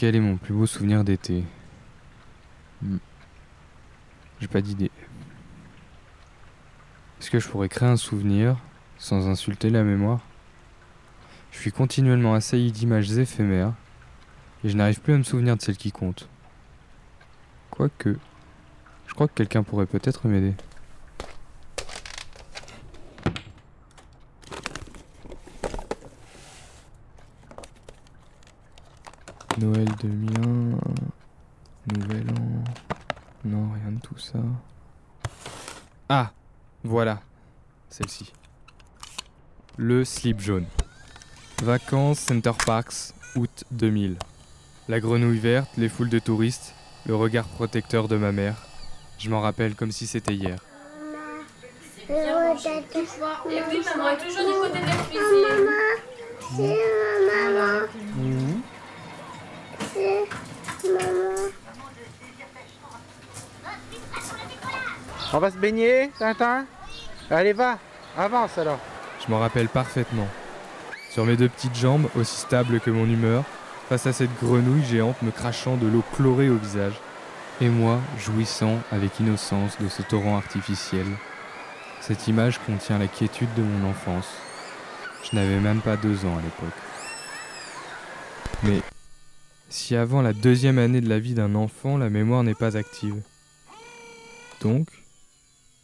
Quel est mon plus beau souvenir d'été Hmm. J'ai pas d'idée. Est-ce que je pourrais créer un souvenir sans insulter la mémoire? Je suis continuellement assailli d'images éphémères et je n'arrive plus à me souvenir de celles qui comptent. Quoique, je crois que quelqu'un pourrait peut-être m'aider. Noël 2001, Nouvel An. Non, rien de tout ça. Ah Voilà, celle-ci. Le slip jaune. Vacances Center Parks, août 2000. La grenouille verte, les foules de touristes, le regard protecteur de ma mère. Je m'en rappelle comme si c'était hier. Maman est toujours du de On va se baigner, Tintin Allez, va, avance alors. Je m'en rappelle parfaitement. Sur mes deux petites jambes, aussi stables que mon humeur, face à cette grenouille géante me crachant de l'eau chlorée au visage, et moi jouissant avec innocence de ce torrent artificiel. Cette image contient la quiétude de mon enfance. Je n'avais même pas deux ans à l'époque. Mais si avant la deuxième année de la vie d'un enfant, la mémoire n'est pas active, donc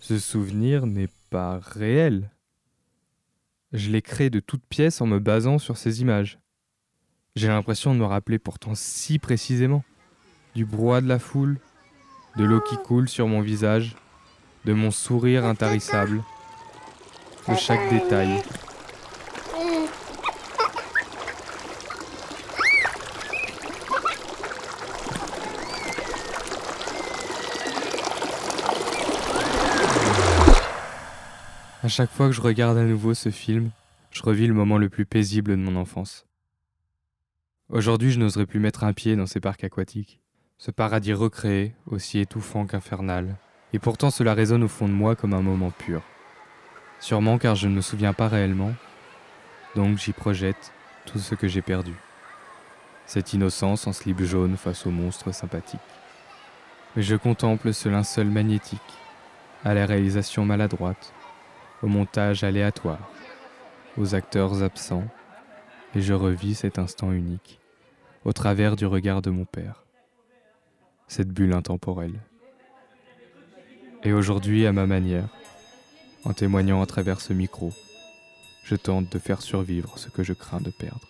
ce souvenir n'est pas réel. Je l'ai créé de toutes pièces en me basant sur ces images. J'ai l'impression de me rappeler pourtant si précisément du brouhaha de la foule, de l'eau qui coule sur mon visage, de mon sourire intarissable, de chaque détail. À chaque fois que je regarde à nouveau ce film, je revis le moment le plus paisible de mon enfance. Aujourd'hui, je n'oserais plus mettre un pied dans ces parcs aquatiques, ce paradis recréé, aussi étouffant qu'infernal, et pourtant cela résonne au fond de moi comme un moment pur. Sûrement car je ne me souviens pas réellement, donc j'y projette tout ce que j'ai perdu. Cette innocence en slip jaune face aux monstres sympathiques. Mais je contemple ce linceul magnétique, à la réalisation maladroite, au montage aléatoire, aux acteurs absents, et je revis cet instant unique, au travers du regard de mon père, cette bulle intemporelle. Et aujourd'hui, à ma manière, en témoignant à travers ce micro, je tente de faire survivre ce que je crains de perdre.